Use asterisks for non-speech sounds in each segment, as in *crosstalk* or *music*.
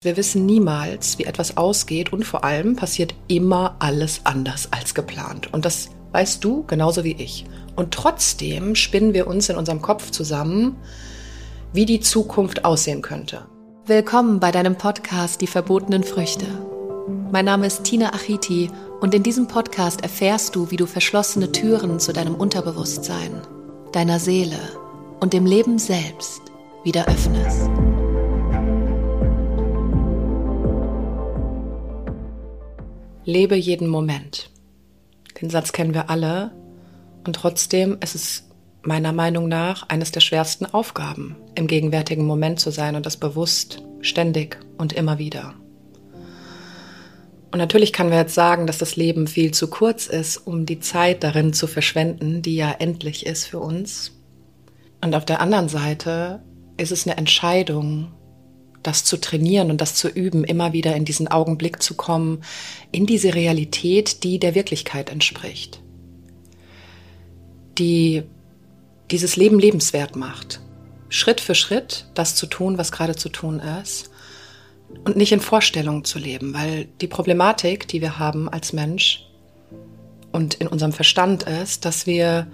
Wir wissen niemals, wie etwas ausgeht und vor allem passiert immer alles anders als geplant. Und das weißt du genauso wie ich. Und trotzdem spinnen wir uns in unserem Kopf zusammen, wie die Zukunft aussehen könnte. Willkommen bei deinem Podcast Die verbotenen Früchte. Mein Name ist Tina Achiti und in diesem Podcast erfährst du, wie du verschlossene Türen zu deinem Unterbewusstsein, deiner Seele und dem Leben selbst wieder öffnest. Lebe jeden Moment. Den Satz kennen wir alle und trotzdem ist es meiner Meinung nach eines der schwersten Aufgaben, im gegenwärtigen Moment zu sein und das bewusst, ständig und immer wieder. Und natürlich kann wir jetzt sagen, dass das Leben viel zu kurz ist, um die Zeit darin zu verschwenden, die ja endlich ist für uns. Und auf der anderen Seite ist es eine Entscheidung, das zu trainieren und das zu üben, immer wieder in diesen Augenblick zu kommen, in diese Realität, die der Wirklichkeit entspricht, die dieses Leben lebenswert macht, Schritt für Schritt das zu tun, was gerade zu tun ist und nicht in Vorstellungen zu leben, weil die Problematik, die wir haben als Mensch und in unserem Verstand ist, dass wir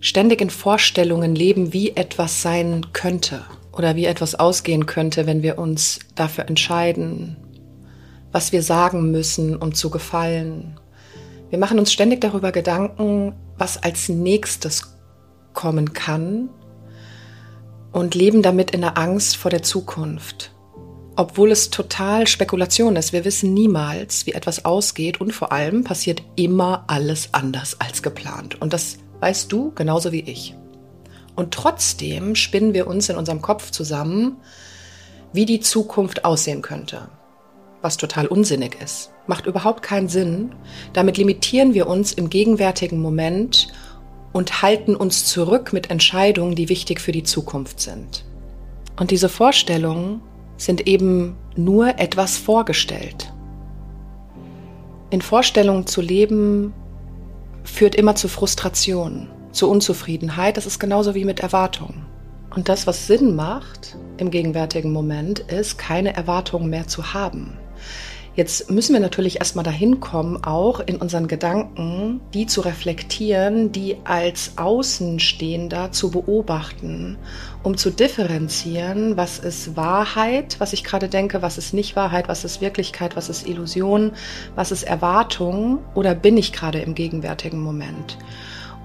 ständig in Vorstellungen leben, wie etwas sein könnte oder wie etwas ausgehen könnte, wenn wir uns dafür entscheiden, was wir sagen müssen, um zu gefallen. Wir machen uns ständig darüber Gedanken, was als nächstes kommen kann und leben damit in der Angst vor der Zukunft. Obwohl es total Spekulation ist. Wir wissen niemals, wie etwas ausgeht und vor allem passiert immer alles anders als geplant. Und das weißt du genauso wie ich. Und trotzdem spinnen wir uns in unserem Kopf zusammen, wie die Zukunft aussehen könnte. Was total unsinnig ist. Macht überhaupt keinen Sinn. Damit limitieren wir uns im gegenwärtigen Moment und halten uns zurück mit Entscheidungen, die wichtig für die Zukunft sind. Und diese Vorstellungen sind eben nur etwas vorgestellt. In Vorstellungen zu leben führt immer zu Frustration zu Unzufriedenheit. Das ist genauso wie mit Erwartungen. Und das, was Sinn macht im gegenwärtigen Moment, ist, keine Erwartungen mehr zu haben. Jetzt müssen wir natürlich erstmal dahin kommen, auch in unseren Gedanken, die zu reflektieren, die als Außenstehender zu beobachten, um zu differenzieren, was ist Wahrheit, was ich gerade denke, was ist nicht Wahrheit, was ist Wirklichkeit, was ist Illusion, was ist Erwartung oder bin ich gerade im gegenwärtigen Moment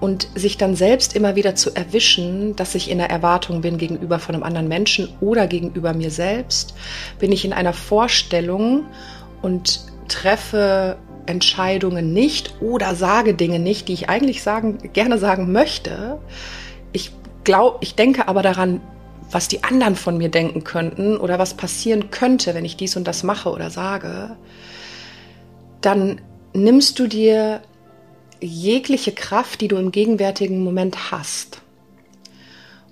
und sich dann selbst immer wieder zu erwischen, dass ich in der Erwartung bin gegenüber von einem anderen Menschen oder gegenüber mir selbst, bin ich in einer Vorstellung und treffe Entscheidungen nicht oder sage Dinge nicht, die ich eigentlich sagen, gerne sagen möchte. Ich glaube, ich denke aber daran, was die anderen von mir denken könnten oder was passieren könnte, wenn ich dies und das mache oder sage, dann nimmst du dir jegliche Kraft, die du im gegenwärtigen Moment hast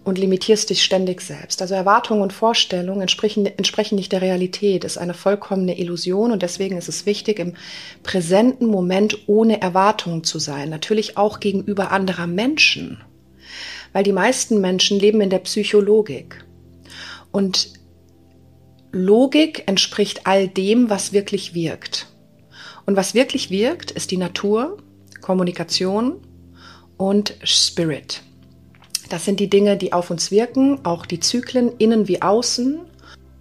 und limitierst dich ständig selbst. Also Erwartungen und Vorstellungen entsprechen, entsprechen nicht der Realität, ist eine vollkommene Illusion und deswegen ist es wichtig, im präsenten Moment ohne Erwartungen zu sein. Natürlich auch gegenüber anderer Menschen, weil die meisten Menschen leben in der Psychologik und Logik entspricht all dem, was wirklich wirkt. Und was wirklich wirkt, ist die Natur, Kommunikation und Spirit. Das sind die Dinge, die auf uns wirken, auch die Zyklen innen wie außen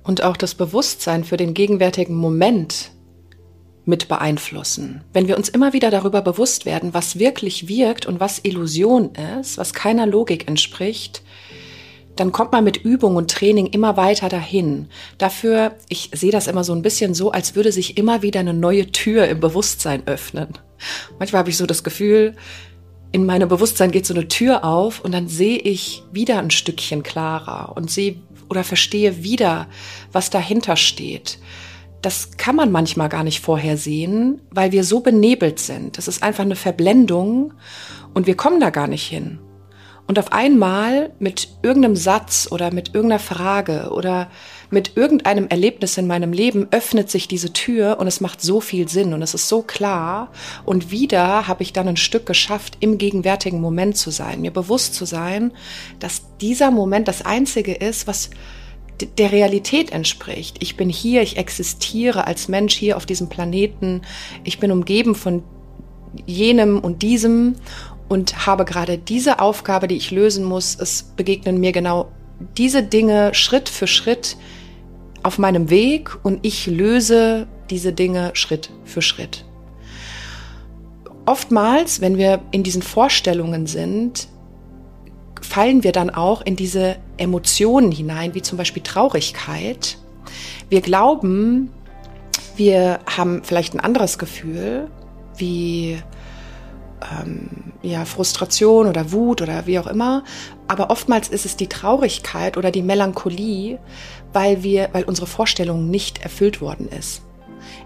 und auch das Bewusstsein für den gegenwärtigen Moment mit beeinflussen. Wenn wir uns immer wieder darüber bewusst werden, was wirklich wirkt und was Illusion ist, was keiner Logik entspricht, dann kommt man mit Übung und Training immer weiter dahin. Dafür, ich sehe das immer so ein bisschen so, als würde sich immer wieder eine neue Tür im Bewusstsein öffnen. Manchmal habe ich so das Gefühl, in meinem Bewusstsein geht so eine Tür auf und dann sehe ich wieder ein Stückchen klarer und sehe oder verstehe wieder, was dahinter steht. Das kann man manchmal gar nicht vorhersehen, weil wir so benebelt sind. Das ist einfach eine Verblendung und wir kommen da gar nicht hin. Und auf einmal mit irgendeinem Satz oder mit irgendeiner Frage oder mit irgendeinem Erlebnis in meinem Leben öffnet sich diese Tür und es macht so viel Sinn und es ist so klar. Und wieder habe ich dann ein Stück geschafft, im gegenwärtigen Moment zu sein, mir bewusst zu sein, dass dieser Moment das Einzige ist, was der Realität entspricht. Ich bin hier, ich existiere als Mensch hier auf diesem Planeten, ich bin umgeben von jenem und diesem und habe gerade diese Aufgabe, die ich lösen muss. Es begegnen mir genau diese Dinge Schritt für Schritt auf meinem Weg und ich löse diese Dinge Schritt für Schritt. Oftmals, wenn wir in diesen Vorstellungen sind, fallen wir dann auch in diese Emotionen hinein, wie zum Beispiel Traurigkeit. Wir glauben, wir haben vielleicht ein anderes Gefühl, wie ähm, ja, Frustration oder Wut oder wie auch immer. Aber oftmals ist es die Traurigkeit oder die Melancholie, weil wir, weil unsere Vorstellung nicht erfüllt worden ist.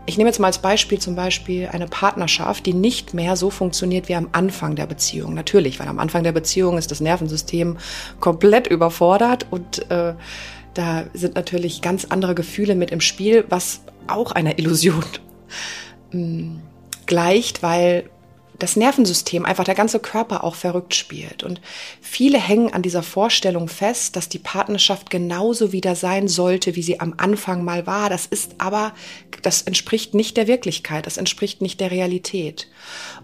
Ich nehme jetzt mal als Beispiel zum Beispiel eine Partnerschaft, die nicht mehr so funktioniert wie am Anfang der Beziehung. Natürlich, weil am Anfang der Beziehung ist das Nervensystem komplett überfordert und äh, da sind natürlich ganz andere Gefühle mit im Spiel, was auch einer Illusion mh, mm, gleicht, weil das Nervensystem, einfach der ganze Körper auch verrückt spielt. Und viele hängen an dieser Vorstellung fest, dass die Partnerschaft genauso wieder sein sollte, wie sie am Anfang mal war. Das ist aber, das entspricht nicht der Wirklichkeit, das entspricht nicht der Realität.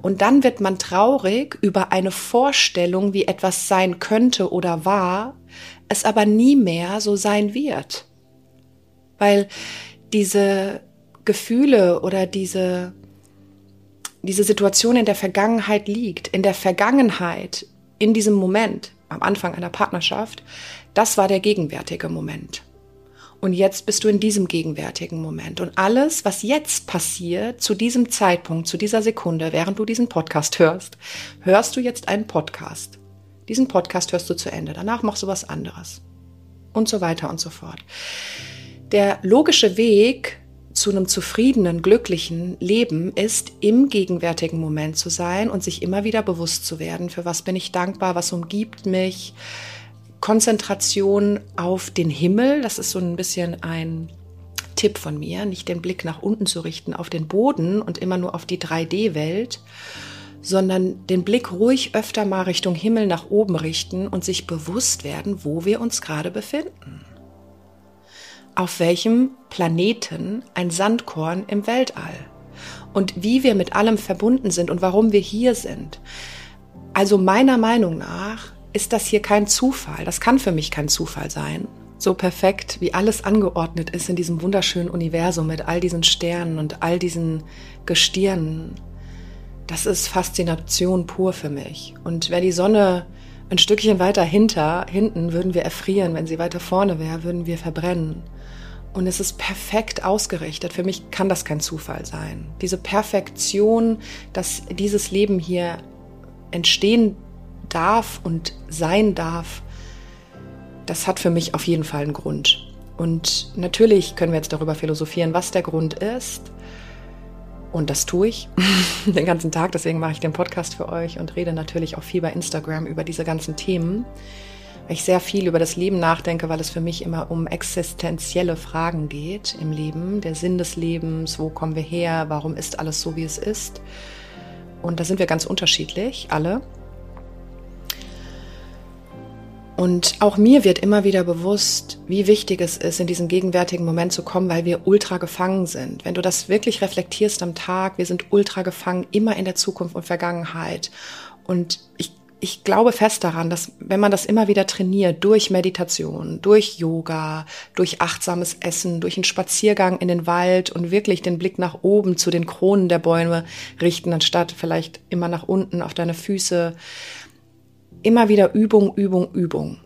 Und dann wird man traurig über eine Vorstellung, wie etwas sein könnte oder war, es aber nie mehr so sein wird. Weil diese Gefühle oder diese diese Situation in der Vergangenheit liegt, in der Vergangenheit, in diesem Moment, am Anfang einer Partnerschaft, das war der gegenwärtige Moment. Und jetzt bist du in diesem gegenwärtigen Moment. Und alles, was jetzt passiert, zu diesem Zeitpunkt, zu dieser Sekunde, während du diesen Podcast hörst, hörst du jetzt einen Podcast. Diesen Podcast hörst du zu Ende. Danach machst du was anderes. Und so weiter und so fort. Der logische Weg zu einem zufriedenen, glücklichen Leben ist, im gegenwärtigen Moment zu sein und sich immer wieder bewusst zu werden, für was bin ich dankbar, was umgibt mich. Konzentration auf den Himmel, das ist so ein bisschen ein Tipp von mir, nicht den Blick nach unten zu richten auf den Boden und immer nur auf die 3D-Welt, sondern den Blick ruhig öfter mal Richtung Himmel nach oben richten und sich bewusst werden, wo wir uns gerade befinden auf welchem Planeten ein Sandkorn im Weltall und wie wir mit allem verbunden sind und warum wir hier sind. Also meiner Meinung nach ist das hier kein Zufall. Das kann für mich kein Zufall sein. So perfekt, wie alles angeordnet ist in diesem wunderschönen Universum mit all diesen Sternen und all diesen Gestirnen. Das ist Faszination pur für mich. Und wäre die Sonne ein Stückchen weiter hinter, hinten, würden wir erfrieren. Wenn sie weiter vorne wäre, würden wir verbrennen. Und es ist perfekt ausgerichtet. Für mich kann das kein Zufall sein. Diese Perfektion, dass dieses Leben hier entstehen darf und sein darf, das hat für mich auf jeden Fall einen Grund. Und natürlich können wir jetzt darüber philosophieren, was der Grund ist. Und das tue ich *laughs* den ganzen Tag. Deswegen mache ich den Podcast für euch und rede natürlich auch viel bei Instagram über diese ganzen Themen weil ich sehr viel über das Leben nachdenke, weil es für mich immer um existenzielle Fragen geht im Leben, der Sinn des Lebens, wo kommen wir her, warum ist alles so, wie es ist. Und da sind wir ganz unterschiedlich, alle. Und auch mir wird immer wieder bewusst, wie wichtig es ist, in diesen gegenwärtigen Moment zu kommen, weil wir ultra gefangen sind. Wenn du das wirklich reflektierst am Tag, wir sind ultra gefangen, immer in der Zukunft und Vergangenheit. Und ich ich glaube fest daran, dass wenn man das immer wieder trainiert, durch Meditation, durch Yoga, durch achtsames Essen, durch einen Spaziergang in den Wald und wirklich den Blick nach oben zu den Kronen der Bäume richten, anstatt vielleicht immer nach unten auf deine Füße, immer wieder Übung, Übung, Übung.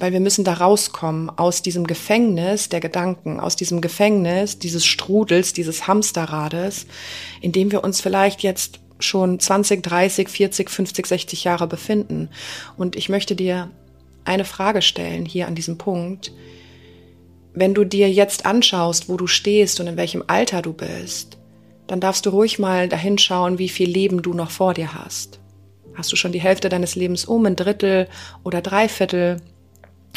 Weil wir müssen da rauskommen aus diesem Gefängnis der Gedanken, aus diesem Gefängnis dieses Strudels, dieses Hamsterrades, in dem wir uns vielleicht jetzt schon 20, 30, 40, 50, 60 Jahre befinden. Und ich möchte dir eine Frage stellen hier an diesem Punkt. Wenn du dir jetzt anschaust, wo du stehst und in welchem Alter du bist, dann darfst du ruhig mal dahin schauen, wie viel Leben du noch vor dir hast. Hast du schon die Hälfte deines Lebens um, ein Drittel oder Dreiviertel?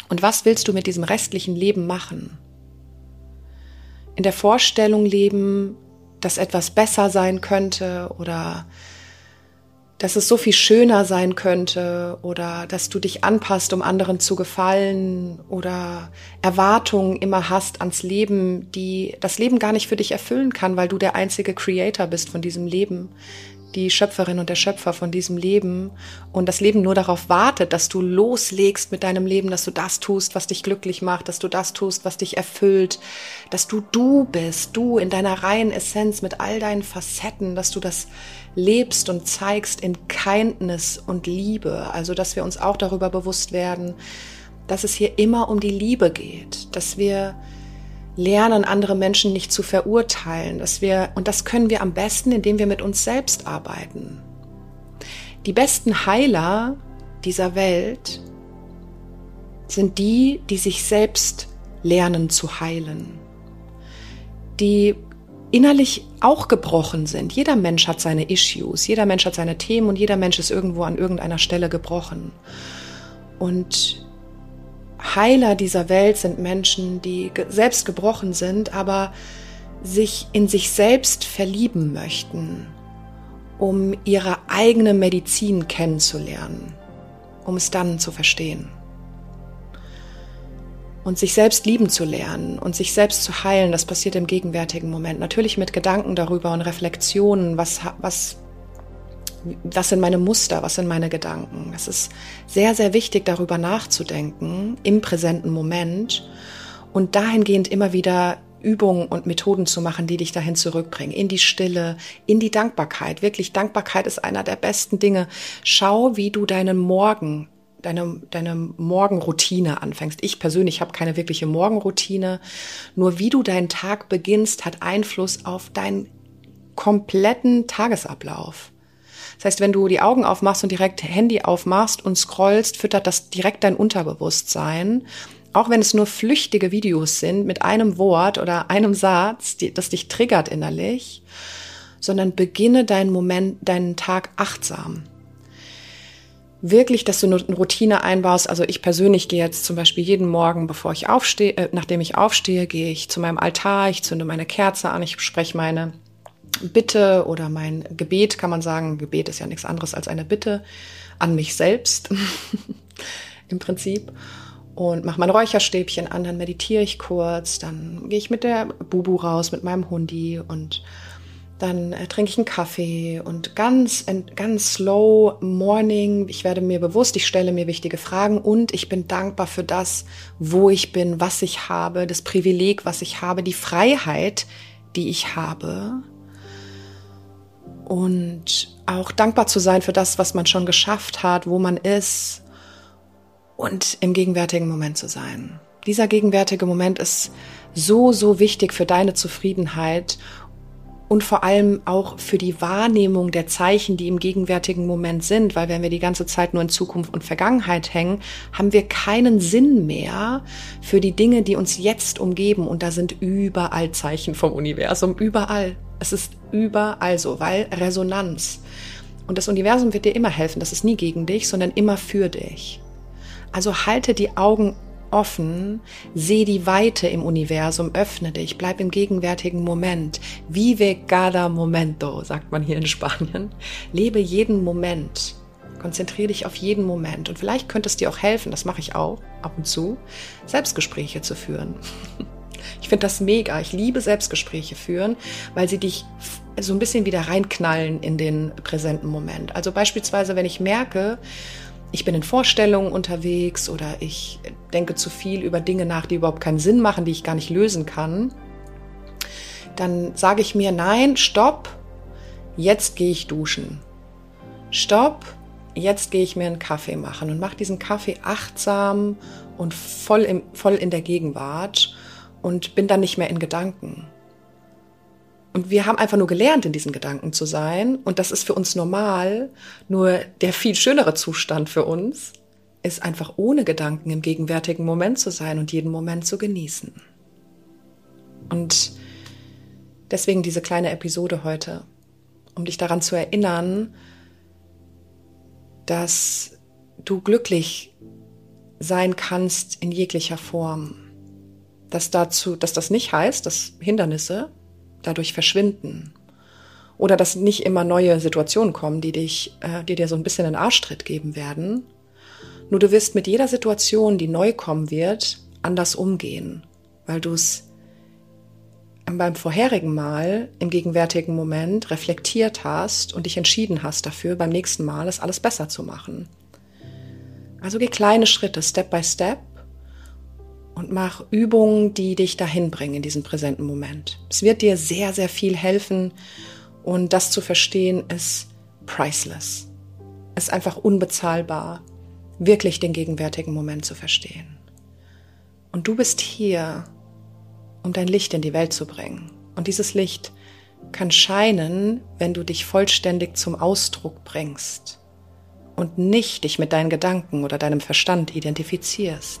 Und was willst du mit diesem restlichen Leben machen? In der Vorstellung leben, dass etwas besser sein könnte oder dass es so viel schöner sein könnte oder dass du dich anpasst, um anderen zu gefallen oder Erwartungen immer hast ans Leben, die das Leben gar nicht für dich erfüllen kann, weil du der einzige Creator bist von diesem Leben die Schöpferin und der Schöpfer von diesem Leben und das Leben nur darauf wartet, dass du loslegst mit deinem Leben, dass du das tust, was dich glücklich macht, dass du das tust, was dich erfüllt, dass du du bist, du in deiner reinen Essenz mit all deinen Facetten, dass du das lebst und zeigst in Kindness und Liebe, also dass wir uns auch darüber bewusst werden, dass es hier immer um die Liebe geht, dass wir lernen, andere Menschen nicht zu verurteilen, dass wir, und das können wir am besten, indem wir mit uns selbst arbeiten. Die besten Heiler dieser Welt sind die, die sich selbst lernen zu heilen, die innerlich auch gebrochen sind. Jeder Mensch hat seine Issues, jeder Mensch hat seine Themen und jeder Mensch ist irgendwo an irgendeiner Stelle gebrochen. Und Heiler dieser Welt sind Menschen, die selbst gebrochen sind, aber sich in sich selbst verlieben möchten, um ihre eigene Medizin kennenzulernen, um es dann zu verstehen. Und sich selbst lieben zu lernen und sich selbst zu heilen, das passiert im gegenwärtigen Moment. Natürlich mit Gedanken darüber und Reflexionen, was, was was sind meine Muster, was sind meine Gedanken. Es ist sehr, sehr wichtig, darüber nachzudenken im präsenten Moment und dahingehend immer wieder Übungen und Methoden zu machen, die dich dahin zurückbringen, in die Stille, in die Dankbarkeit. Wirklich, Dankbarkeit ist einer der besten Dinge. Schau, wie du deinen Morgen, deine, deine Morgenroutine anfängst. Ich persönlich habe keine wirkliche Morgenroutine. Nur wie du deinen Tag beginnst, hat Einfluss auf deinen kompletten Tagesablauf. Das heißt, wenn du die Augen aufmachst und direkt Handy aufmachst und scrollst, füttert das direkt dein Unterbewusstsein. Auch wenn es nur flüchtige Videos sind mit einem Wort oder einem Satz, die, das dich triggert innerlich, sondern beginne deinen Moment, deinen Tag achtsam wirklich, dass du eine Routine einbaust. Also ich persönlich gehe jetzt zum Beispiel jeden Morgen, bevor ich aufstehe, äh, nachdem ich aufstehe, gehe ich zu meinem Altar, ich zünde meine Kerze an, ich spreche meine Bitte oder mein Gebet, kann man sagen, Gebet ist ja nichts anderes als eine Bitte an mich selbst *laughs* im Prinzip. Und mache mein Räucherstäbchen an, dann meditiere ich kurz, dann gehe ich mit der Bubu raus, mit meinem Hundi und dann äh, trinke ich einen Kaffee und ganz, ganz slow morning. Ich werde mir bewusst, ich stelle mir wichtige Fragen und ich bin dankbar für das, wo ich bin, was ich habe, das Privileg, was ich habe, die Freiheit, die ich habe und auch dankbar zu sein für das, was man schon geschafft hat, wo man ist und im gegenwärtigen Moment zu sein. Dieser gegenwärtige Moment ist so, so wichtig für deine Zufriedenheit und vor allem auch für die Wahrnehmung der Zeichen, die im gegenwärtigen Moment sind, weil wenn wir die ganze Zeit nur in Zukunft und Vergangenheit hängen, haben wir keinen Sinn mehr für die Dinge, die uns jetzt umgeben und da sind überall Zeichen vom Universum, überall. Es ist überall so, weil Resonanz. Und das Universum wird dir immer helfen. Das ist nie gegen dich, sondern immer für dich. Also halte die Augen offen, seh die Weite im Universum, öffne dich, bleib im gegenwärtigen Moment. Vive cada momento, sagt man hier in Spanien. Lebe jeden Moment. Konzentriere dich auf jeden Moment. Und vielleicht könnte es dir auch helfen, das mache ich auch ab und zu, Selbstgespräche zu führen. *laughs* Ich finde das mega. Ich liebe Selbstgespräche führen, weil sie dich so ein bisschen wieder reinknallen in den präsenten Moment. Also beispielsweise, wenn ich merke, ich bin in Vorstellungen unterwegs oder ich denke zu viel über Dinge nach, die überhaupt keinen Sinn machen, die ich gar nicht lösen kann, dann sage ich mir, nein, stopp, jetzt gehe ich duschen. Stopp, jetzt gehe ich mir einen Kaffee machen und mache diesen Kaffee achtsam und voll, im, voll in der Gegenwart und bin dann nicht mehr in Gedanken. Und wir haben einfach nur gelernt, in diesen Gedanken zu sein. Und das ist für uns normal. Nur der viel schönere Zustand für uns ist einfach ohne Gedanken im gegenwärtigen Moment zu sein und jeden Moment zu genießen. Und deswegen diese kleine Episode heute, um dich daran zu erinnern, dass du glücklich sein kannst in jeglicher Form dass dazu, dass das nicht heißt, dass Hindernisse dadurch verschwinden oder dass nicht immer neue Situationen kommen, die dich, äh, die dir so ein bisschen einen Arschtritt geben werden. Nur du wirst mit jeder Situation, die neu kommen wird, anders umgehen, weil du es beim vorherigen Mal im gegenwärtigen Moment reflektiert hast und dich entschieden hast dafür, beim nächsten Mal es alles besser zu machen. Also geh kleine Schritte, Step by Step und mach Übungen, die dich dahin bringen in diesen präsenten Moment. Es wird dir sehr, sehr viel helfen und das zu verstehen ist priceless. Es ist einfach unbezahlbar, wirklich den gegenwärtigen Moment zu verstehen. Und du bist hier, um dein Licht in die Welt zu bringen. Und dieses Licht kann scheinen, wenn du dich vollständig zum Ausdruck bringst und nicht dich mit deinen Gedanken oder deinem Verstand identifizierst.